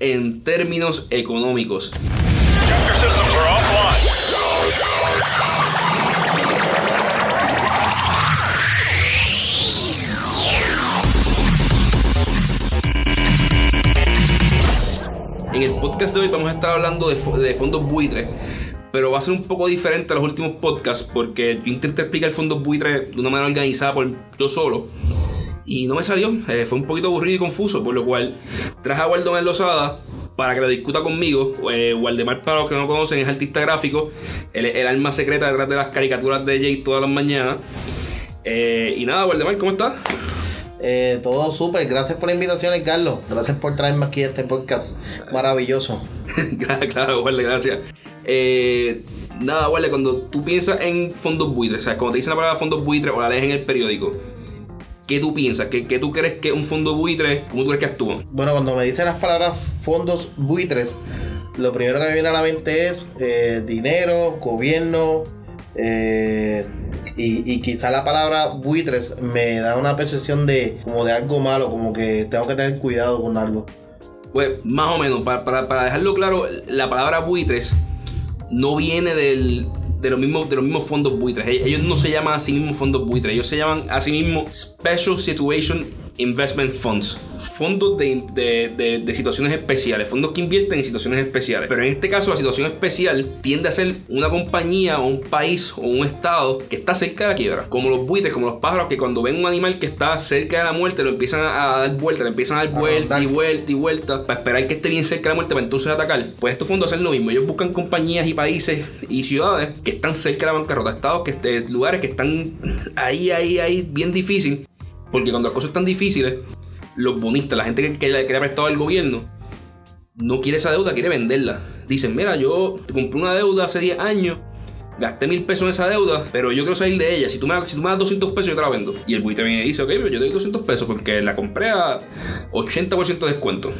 En términos económicos. En el podcast de hoy vamos a estar hablando de, de fondos buitres, pero va a ser un poco diferente a los últimos podcasts porque yo intenté explicar fondos buitres de una manera organizada por yo solo y no me salió. Eh, fue un poquito aburrido y confuso, por lo cual traje a Waldemar Lozada para que lo discuta conmigo. Eh, Waldemar, para los que no conocen, es artista gráfico, el, el alma secreta detrás de las caricaturas de Jay todas las mañanas. Eh, y nada, Waldemar, ¿cómo estás? Eh, todo súper, gracias por la invitación, Carlos. Gracias por traerme aquí a este podcast maravilloso. claro, Walde, gracias. Eh, nada, Walde, cuando tú piensas en fondos buitres, o sea, cuando te dicen la palabra fondos buitres o la lees en el periódico, ¿qué tú piensas? ¿Qué, qué tú crees que es un fondo buitre? ¿Cómo tú crees que actúan? Bueno, cuando me dicen las palabras fondos buitres, lo primero que me viene a la mente es eh, dinero, gobierno, eh, y, y, quizá la palabra buitres me da una percepción de como de algo malo, como que tengo que tener cuidado con algo. Pues más o menos, para, para, para dejarlo claro, la palabra buitres no viene del, de, los mismos, de los mismos fondos buitres. Ellos no se llaman a sí mismos fondos buitres, ellos se llaman a sí mismos Special Situation Investment Funds fondos de, de, de, situaciones especiales, fondos que invierten en situaciones especiales. Pero en este caso, la situación especial tiende a ser una compañía o un país o un estado que está cerca de la quiebra. Como los buitres, como los pájaros, que cuando ven un animal que está cerca de la muerte, lo empiezan a dar vuelta, le empiezan a dar vuelta y vuelta y vuelta para esperar que esté bien cerca de la muerte para entonces atacar. Pues estos fondos hacen lo mismo. Ellos buscan compañías y países y ciudades que están cerca de la bancarrota, estados que lugares que están ahí, ahí, ahí, bien difícil. Porque cuando las cosas están difíciles, los bonistas, la gente que, le, ha prestado al gobierno, no quiere esa deuda, quiere venderla. Dicen, mira, yo te compré una deuda hace 10 años, gasté mil pesos en esa deuda, pero yo quiero salir de ella. Si tú me, das 200 pesos, yo te la vendo. Y el buitre viene y dice, ok, pero yo te doy 200 pesos porque la compré a 80% de descuento.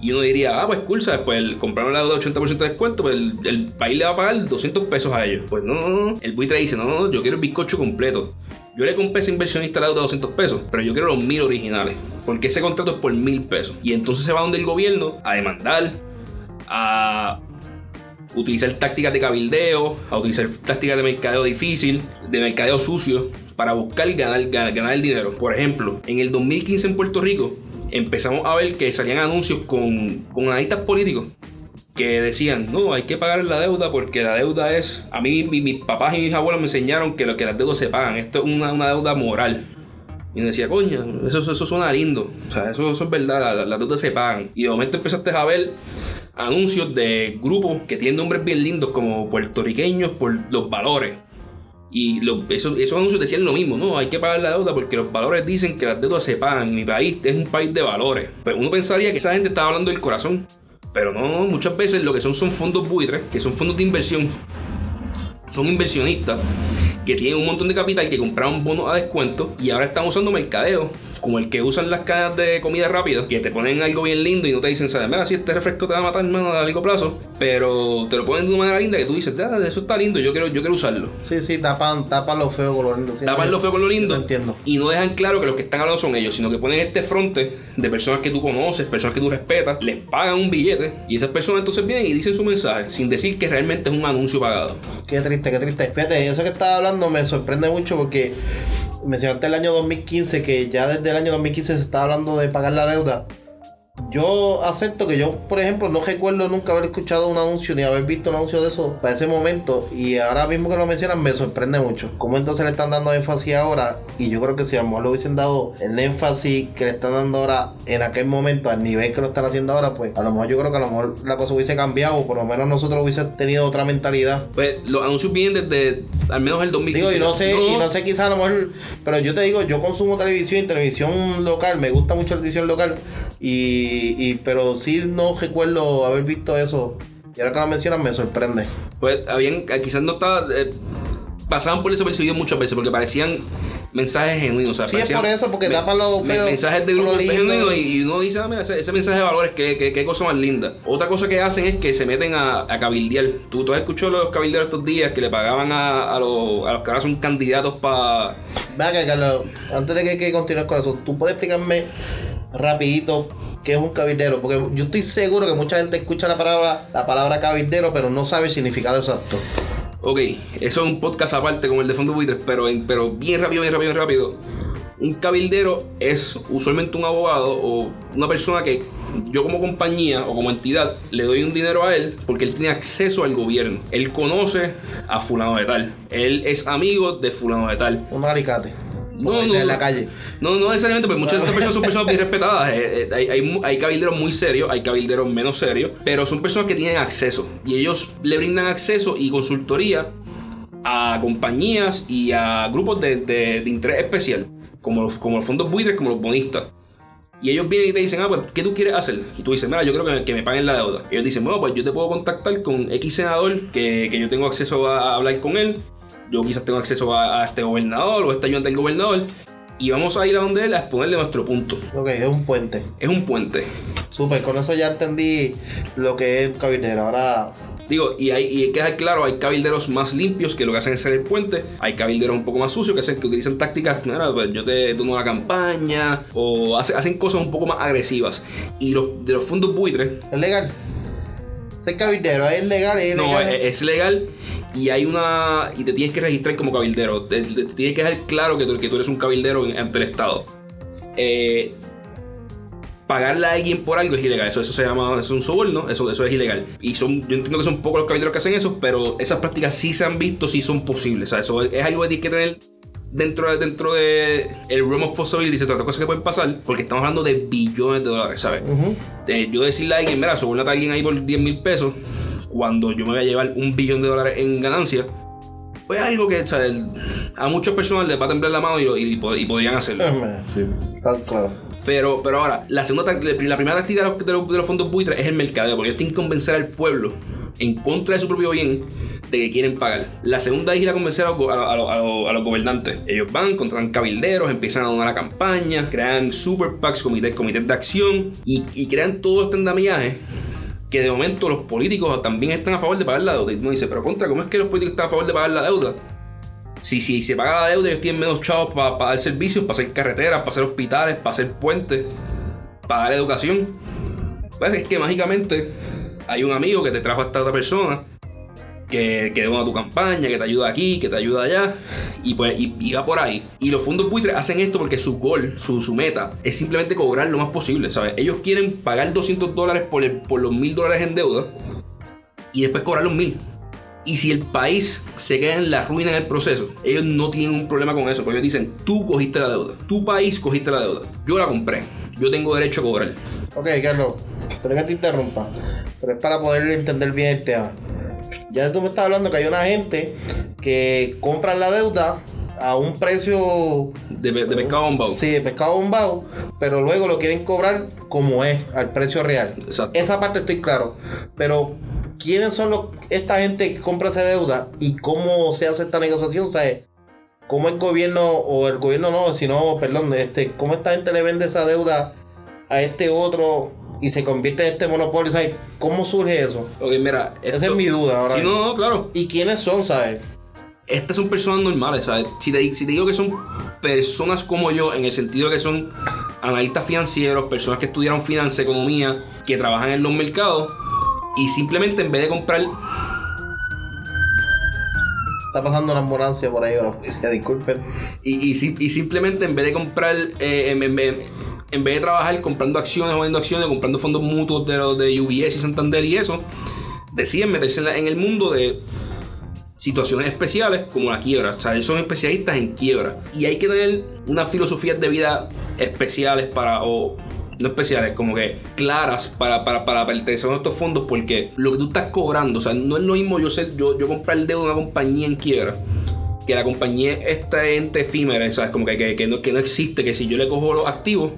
Y uno diría, ah, pues cool, ¿sabes? Pues el compraron la deuda de 80% de descuento, pues el, país le va a pagar 200 pesos a ellos. Pues no, no, no. El buitre dice, no, no, yo quiero el bizcocho completo. Yo le compré ese inversionista la deuda de 200 pesos, pero yo quiero los mil originales, porque ese contrato es por mil pesos. Y entonces se va donde el gobierno a demandar, a utilizar tácticas de cabildeo, a utilizar tácticas de mercadeo difícil, de mercadeo sucio, para buscar ganar, ganar, el dinero. Por ejemplo, en el 2015 en Puerto Rico empezamos a ver que salían anuncios con, con analistas políticos que decían, no, hay que pagar la deuda porque la deuda es, a mí mis papás y mis abuelos me enseñaron que lo que las deudas se pagan, esto es una, una deuda moral. Y me decía, coño, eso, eso suena lindo. O sea, eso, eso es verdad, las, deudas se pagan. Y de momento empezaste a ver anuncios de grupos que tienen nombres bien lindos como puertorriqueños por los valores. Y esos, esos, anuncios decían lo mismo, no, hay que pagar la deuda porque los valores dicen que las deudas se pagan. Mi país es un país de valores. Pero uno pensaría que esa gente estaba hablando del corazón. Pero no, muchas veces lo que son son fondos buitres, que son fondos de inversión. Son inversionistas que tienen un montón de capital que compraron bonos a descuento y ahora están usando mercadeo como el que usan las cadenas de comida rápida, que te ponen algo bien lindo y no te dicen, ¿sabes? Mira, si este refresco te va a matar, hermano, a largo plazo, pero te lo ponen de una manera linda que tú dices, ah, eso está lindo, yo quiero, yo quiero usarlo. Sí, sí, tapan, tapan lo feo con lo lindo. tapan lo feo con lo lindo. entiendo. Y no dejan claro que los que están hablando son ellos, sino que ponen este fronte de personas que tú conoces, personas que tú respetas, les pagan un billete y esas personas entonces vienen y dicen su mensaje sin decir que realmente es un anuncio pagado. Qué triste, qué triste. Fíjate, eso que estaba hablando me sorprende mucho porque mencionaste el año 2015, que ya desde el año 2015 se está hablando de pagar la deuda. Yo acepto que yo, por ejemplo, no recuerdo nunca haber escuchado un anuncio ni haber visto un anuncio de eso para ese momento. Y ahora mismo que lo mencionan me sorprende mucho. ¿Cómo entonces le están dando énfasis ahora? Y yo creo que si a lo mejor le hubiesen dado el énfasis que le están dando ahora en aquel momento, al nivel que lo están haciendo ahora, pues a lo mejor yo creo que a lo mejor la cosa hubiese cambiado. O por lo menos nosotros hubiésemos tenido otra mentalidad. Pues los anuncios vienen desde al menos el 2015. Digo, y no sé, y no sé quizás a lo mejor. Pero yo te digo, yo consumo televisión y televisión local. Me gusta mucho la televisión local. Y, y, pero sí no recuerdo haber visto eso. Y ahora que lo mencionas me sorprende. Pues habían, quizás no estaba. Eh, pasaban por eso percibido muchas veces porque parecían mensajes genuinos. O sea, sí, es por eso, porque tapan los feos. Mensajes de grupo genuinos y uno dice, ah, mira, ese, mensaje de valores, qué, qué, cosa más linda. Otra cosa que hacen es que se meten a, a cabildear. ¿Tú, tú has escuchado los cabilderos estos días que le pagaban a, a, los, a los que ahora son candidatos para. Venga, Carlos, antes de que, que continúes con eso, ¿tú puedes explicarme rapidito qué es un cabildero, porque yo estoy seguro que mucha gente escucha la palabra, la palabra cabildero, pero no sabe el significado exacto. Ok, eso es un podcast aparte como el de Fondo Buitres, pero, pero bien rápido, bien rápido, bien rápido. Un cabildero es usualmente un abogado o una persona que yo como compañía o como entidad le doy un dinero a él porque él tiene acceso al gobierno. Él conoce a fulano de tal. Él es amigo de fulano de tal. Un alicate. No, no, en la calle. No, no necesariamente, porque muchas de estas personas son personas bien respetadas. Eh, eh, hay, hay, hay, cabilderos muy serios, hay cabilderos menos serios, pero son personas que tienen acceso y ellos le brindan acceso y consultoría a compañías y a grupos de, de, de interés especial, como los, como los fondos buitres, como los bonistas. Y ellos vienen y te dicen, ah, pues, ¿qué tú quieres hacer? Y tú dices, mira, yo creo que me, que me paguen la deuda. Y ellos dicen, bueno, pues yo te puedo contactar con X senador, que, que yo tengo acceso a, hablar con él. Yo quizás tengo acceso a, a este gobernador o a este ayudante del gobernador. Y vamos a ir a donde él a exponerle nuestro punto. Ok, es un puente. Es un puente. Súper, con eso ya entendí lo que es un cabildero. Ahora Digo, y hay, y hay que dejar claro, hay cabilderos más limpios que lo que hacen es ser el puente, hay cabilderos un poco más sucios que, hacen, que utilizan tácticas, mira, pues yo te dono la campaña, o hacen cosas un poco más agresivas. Y los de los fondos buitres... ¿Es legal? Ser cabildero, ¿es legal? ¿Es no, legal? es, es legal y hay una... y te tienes que registrar como cabildero. Te, te tienes que dejar claro que tú, que tú eres un cabildero ante el Estado. Eh, pagarle a alguien por algo es ilegal. Eso, eso se llama, eso es un soborno, eso, eso es ilegal. Y son, yo entiendo que son pocos los cabilderos que hacen eso, pero esas prácticas sí se han visto, sí son posibles. O sea, eso es, es algo que tienes que tener dentro de, dentro de el realm of possibilities, de todas las cosas que pueden pasar, porque estamos hablando de billones de dólares, ¿sabes? Ujú. Eh, yo decirle a alguien, mira, sobornate a alguien ahí por 10 mil pesos, cuando yo me voy a llevar un billón de dólares en ganancia, pues es algo que o sea, el- a muchas personas les va a temblar la mano y, y y podrían hacerlo. Sí, está claro. Pero, pero ahora, la segunda la primera táctica de los- de los fondos buitres es el mercadeo, porque ellos tienen que convencer al pueblo en contra de su propio bien de que quieren pagar. La segunda es ir a convencer a los, go- a, a- a- a los- a los gobernantes. Ellos van, contratan cabilderos, empiezan a donar la campaña, crean super PACs, comités, comités de acción y, crean todo este andamiaje que de momento los políticos también están a favor de pagar la deuda. Y uno dice, pero contra, ¿cómo es que los políticos están a favor de pagar la deuda? Si, si se paga la deuda, ellos tienen menos chavos para dar servicios, para hacer carreteras, para hacer hospitales, para hacer puentes, para dar educación. Pues es que mágicamente hay un amigo que te trajo a esta otra persona que, que dona tu campaña, que te ayuda aquí, que te ayuda allá, y pues y, va por ahí. Y los fondos buitres hacen esto porque su gol, su, su meta, es simplemente cobrar lo más posible, ¿sabes? Ellos quieren pagar 200 dólares por, por los 1000 dólares en deuda y después cobrar los 1000. Y si el país se queda en la ruina en el proceso, ellos no tienen un problema con eso, porque ellos dicen, tú cogiste la deuda, tu país cogiste la deuda, yo la compré, yo tengo derecho a cobrar. Ok, Carlos, pero que te interrumpa. Pero es para poder entender bien el tema. Ya tú me estás hablando que hay una gente que compra la deuda a un precio De, de pescado bombado. Sí, de pescado bombado, pero luego lo quieren cobrar como es, al precio real. Exacto. Esa parte estoy claro. Pero, ¿quiénes son los, esta gente que compra esa deuda y cómo se hace esta negociación? O sea, ¿cómo el gobierno, o el gobierno no, sino, perdón, este, cómo esta gente le vende esa deuda a este otro y se convierte en este monopolio? O sea, ¿cómo surge eso? Ok, mira. Esa es mi duda ahora. Sí, no, no, claro. ¿Y quiénes son, sabes? Estas son personas normales, ¿sabes? Si te, si te digo que son personas como yo, en el sentido de que son analistas financieros, personas que estudiaron finanzas, economía, que trabajan en los mercados, y simplemente en vez de comprar Está pasando una ambulancia por ahí, la policía, disculpen. Y, y, y simplemente en vez de comprar, eh, en, en- en- vez de trabajar comprando acciones o vendiendo acciones, comprando fondos mutuos de los de UBS y Santander y eso, deciden meterse en, el mundo de situaciones especiales como la quiebra. O sea, ellos son especialistas en quiebra. Y hay que tener unas filosofías de vida especiales para, o no especiales, como que claras para, para, para pertenecer a estos fondos porque lo que tú estás cobrando, o sea, no es lo mismo yo ser, yo, yo comprar el dedo de una compañía en quiebra que la compañía esta ente efímera, ¿sabes? Como que, que, que no, que no existe, que si yo le cojo los activos,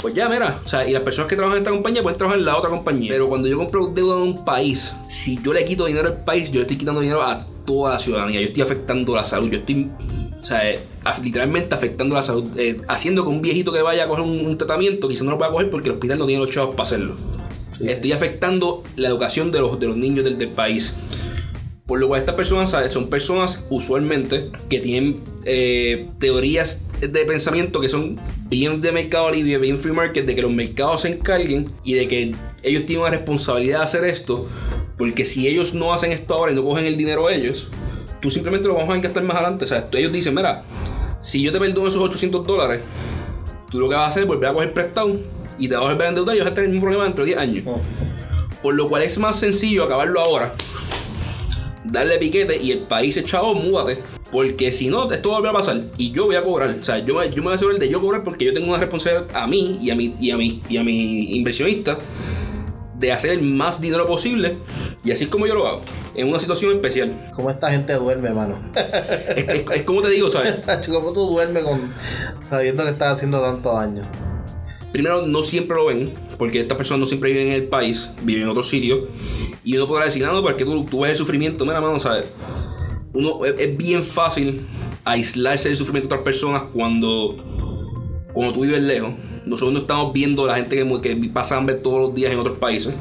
pues ya, mira, o sea, y las personas que trabajan en esta compañía pueden trabajar en la otra compañía. Pero cuando yo compro deuda de un país, si yo le quito dinero al país, yo le estoy quitando dinero a toda la ciudadanía. Yo estoy afectando la salud. Yo estoy, o sea, eh, literalmente afectando la salud. eh, haciendo que un viejito que vaya a coger un, un tratamiento, quizás no lo pueda coger porque el hospital no tiene los chavos para hacerlo. Estoy afectando la educación de los, de los niños del, del país. Por lo cual estas personas ¿sabes? son personas usualmente que tienen eh, teorías de pensamiento que son bien de mercado libre, bien free market, de que los mercados se encarguen y de que ellos tienen una responsabilidad de hacer esto, porque si ellos no hacen esto ahora y no cogen el dinero ellos, tú simplemente lo vamos a gastar más adelante. O sea, ellos dicen, mira, si yo te perdono esos 800 dólares, tú lo que vas a hacer es volver a coger prestado y te vas a volver a endeudar y vas a tener el mismo problema dentro de 10 años. Oh. Por lo cual es más sencillo acabarlo ahora, darle piquete y el país se chavo, múdate. Porque si no, esto va a volver a pasar y yo voy a cobrar. O sea, yo me, yo me voy a asegurar de yo cobrar porque yo tengo una responsabilidad a mí y a mi, y a mi, y a mi inversionista de hacer el más dinero posible. Y así es como yo lo hago, en una situación especial. ¿Cómo esta gente duerme, mano? Es, es- es como te digo, ¿sabes? ¿Cómo tú duermes con sabiendo que estás haciendo tanto daño? Primero, no siempre lo ven, porque estas personas no siempre viven en el país, viven en otro sitio. Y uno podrá decir, ah, no, porque tú, tú ves el sufrimiento. Mira, mano, ¿sabes? Uno, es, bien fácil aislarse del sufrimiento de otras personas cuando, cuando tú vives lejos. Nosotros no estamos viendo la gente que, que pasa hambre todos los días en otros países.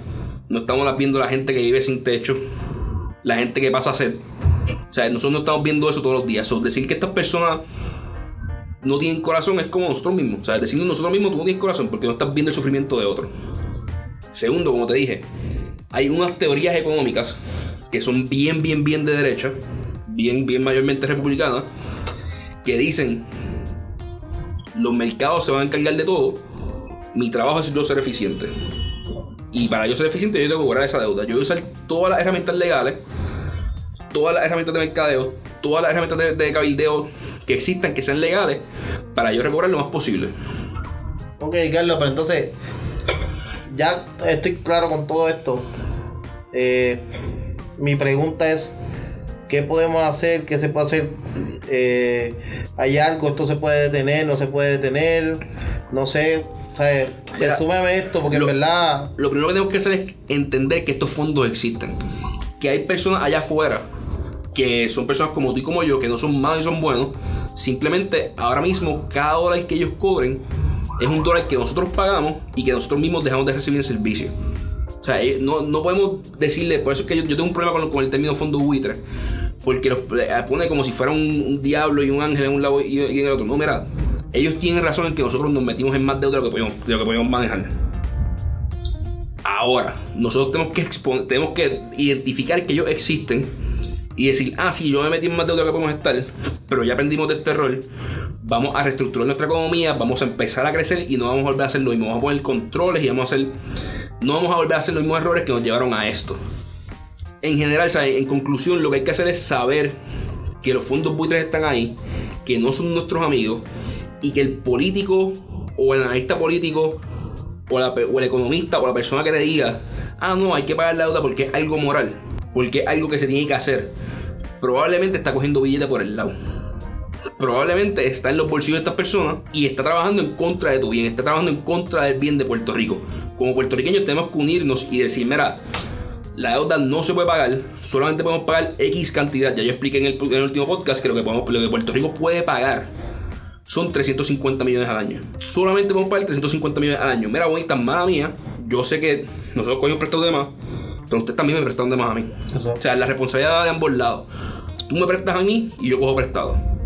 No estamos viendo la gente que vive sin techo, la gente que pasa sed. O sea, nosotros no estamos viendo eso todos los días. Decir que estas personas no tienen corazón es como nosotros mismos. O sea, decirnos nosotros mismos tú no tienes corazón porque no estás viendo el sufrimiento de otro. Segundo, como te dije, hay unas teorías económicas que son bien, bien, bien de derecha, bien, bien mayormente republicanas, que dicen los mercados se van a encargar de todo, mi trabajo es yo ser eficiente. Y para yo ser eficiente yo tengo que cobrar esa deuda. Yo voy a usar todas las herramientas legales, todas las herramientas de mercadeo, todas las herramientas de, de cabildeo que existan, que sean legales, para yo recobrar lo más posible. Ok, Carlos, pero entonces, ya estoy claro con todo esto. Eh, mi pregunta es, ¿qué podemos hacer? ¿Qué se puede hacer? Eh, ¿Hay algo? ¿Esto se puede detener? ¿No se puede detener? No sé. O sea, Mira, resúmeme esto, porque lo- en verdad... Lo primero que tenemos que hacer es entender que estos fondos existen. Que hay personas allá afuera que son personas como tú y como yo, que no son malos y son buenos. Simplemente ahora mismo cada dólar que ellos cobren es un dólar que nosotros pagamos y que nosotros mismos dejamos de recibir en servicio. O sea, eh, no, no podemos decirle, por eso es que yo, tengo un problema con, el término fondo buitre. Porque los eh, pone como si fuera un, diablo y un ángel en un lado y, y en el otro. No, mira, ellos tienen razón en que nosotros nos metimos en más deuda de lo que podemos, manejar. Ahora, nosotros tenemos que, tenemos que identificar que ellos existen y decir, ah, sí, yo me metí en más deuda de lo que podemos estar, pero ya aprendimos de este error. Vamos a reestructurar nuestra economía, vamos a empezar a crecer y no vamos a volver a hacer lo mismo. Vamos a poner controles y vamos a hacer. No vamos a volver a hacer los mismos errores que nos llevaron a esto. En general, ¿sabes? en conclusión, lo que hay que hacer es saber que los fondos buitres están ahí, que no son nuestros amigos y que el político o el analista político o, la el economista o la persona que te diga, ah, no, hay que pagar la deuda porque es algo moral, porque es algo que se tiene que hacer, probablemente está cogiendo billetes por el lado. Probablemente está en los bolsillos de estas personas y está trabajando en contra de tu bien, está trabajando en contra del bien de Puerto Rico. Como puertorriqueños tenemos que unirnos y decir, mira, la deuda no se puede pagar, solamente podemos pagar X cantidad. Ya yo expliqué en el, en el último podcast que lo que, podemos, lo que Puerto Rico puede pagar son 350 millones al año. Solamente podemos pagar 350 millones al año. Mira, bonita, mala mía. Yo sé que nosotros cogimos prestado de más, pero ustedes también me prestaron de más a mí. O sea, la responsabilidad de ambos lados. Tú me prestas a mí y yo cojo prestado.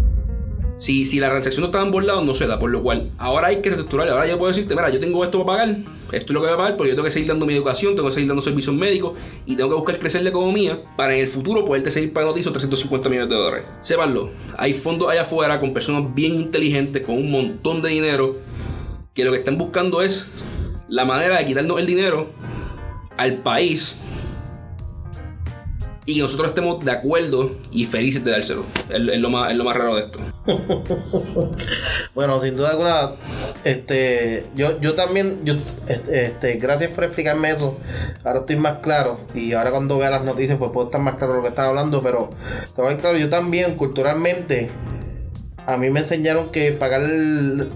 Si, si la transacción no está lados, no se da. Por lo cual, ahora hay que reestructurar. Ahora yo puedo decirte, mira, yo tengo esto para pagar. Esto es lo que voy a pagar porque yo tengo que seguir dando mi educación, tengo que seguir dando servicios médicos y tengo que buscar crecer la economía para en el futuro poderte seguir pagando esos 350 millones de dólares. Sépanlo, hay fondos allá afuera con personas bien inteligentes, con un montón de dinero, que lo que están buscando es la manera de quitarnos el dinero al país y que nosotros estemos de acuerdo y felices de dárselo. Es, es lo, más, es lo más raro de esto. Bueno, sin duda alguna, este, yo, yo también, yo, este, este, gracias por explicarme eso. Ahora estoy más claro y ahora cuando vea las noticias pues puedo estar más claro de lo que están hablando, pero te voy a claro, yo también culturalmente a mí me enseñaron que pagar el-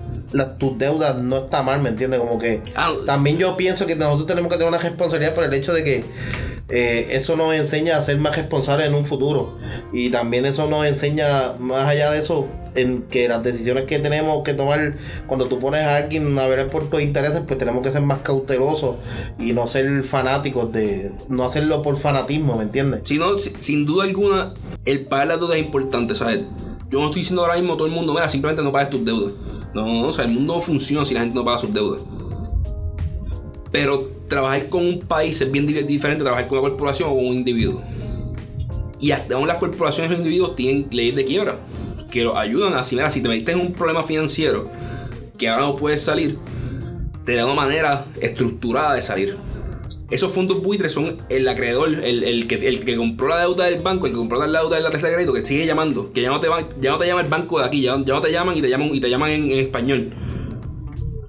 tus deudas no está mal, ¿me entiendes? Como que Ah, también yo pienso que nosotros tenemos que tener una responsabilidad por el hecho de que eh, eso nos enseña a ser más responsables en un futuro. Y también eso nos enseña, más allá de eso, en que las decisiones que tenemos que tomar cuando tú pones a alguien a ver por tus intereses, pues tenemos que ser más cautelosos y no ser fanáticos de, no hacerlo por fanatismo, ¿me entiendes? Si no, si- sin duda alguna, el pagar la deuda es importante, ¿sabes? yo no estoy diciendo ahora mismo todo el mundo, mira, simplemente no pagues tus deudas. No, no, o sea, el mundo no funciona si la gente no paga sus deudas. Pero trabajar con un país es bien diferente a trabajar con una corporación o con un individuo. Y hasta aún las corporaciones o los individuos tienen leyes de quiebra que los ayudan a asimilar. Si te metiste en un problema financiero que ahora no puedes salir, te da una manera estructurada de salir. Esos fondos buitres son el acreedor, el, que, el que compró la deuda del banco, el que compró la deuda de la tarjeta de crédito, que sigue llamando, que ya no te, ya no te llama el banco de aquí, ya, no te llaman y te llaman, y te llaman en, español.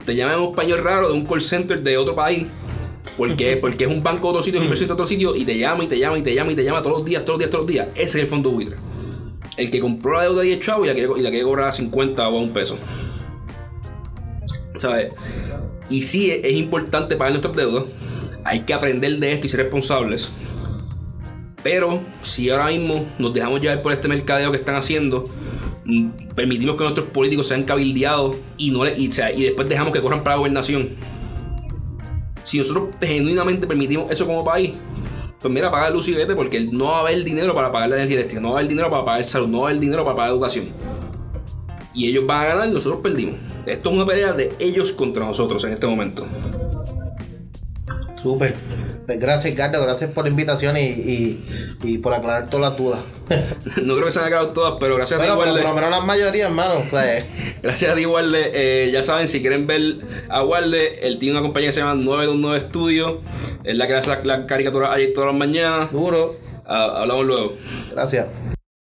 Te llaman en un español raro de un call center de otro país porque, porque es un banco de otro sitio, es un inversión de otro sitio y te llama y te llama y te llama y te llama todos los días, todos los días, todos los días. Ese es el fondo buitre. El que compró la deuda de 10 chavos y la quiere, y la quiere cobrar a 50 o a un peso. ¿Sabes? Y sí es, importante pagar nuestras deudas. Hay que aprender de esto y ser responsables. Pero si ahora mismo nos dejamos llevar por este mercadeo que están haciendo, mm, permitimos que nuestros políticos sean cabildeados y, no y, y después dejamos que corran para la gobernación si nosotros genuinamente permitimos eso como país, pues mira, paga luz y vete porque no va a haber dinero para pagar la energía eléctrica, no va a haber dinero para pagar salud, no va a haber dinero para pagar educación. Y ellos van a ganar nosotros perdimos. Esto es una pelea de ellos contra nosotros en este momento. Súper. Gracias, Carlos, gracias por la invitación y, por aclarar todas las dudas. no creo que se hayan acabado todas, pero gracias a ti. Por lo menos la mayoría, hermano. gracias a ti, Walde. Eh, ya saben, si quieren ver a Walde, él tiene una compañía que se llama 929 Studio. Es la que hace la, caricatura ahí todas las mañanas. Duro. Ah, hablamos luego. Gracias.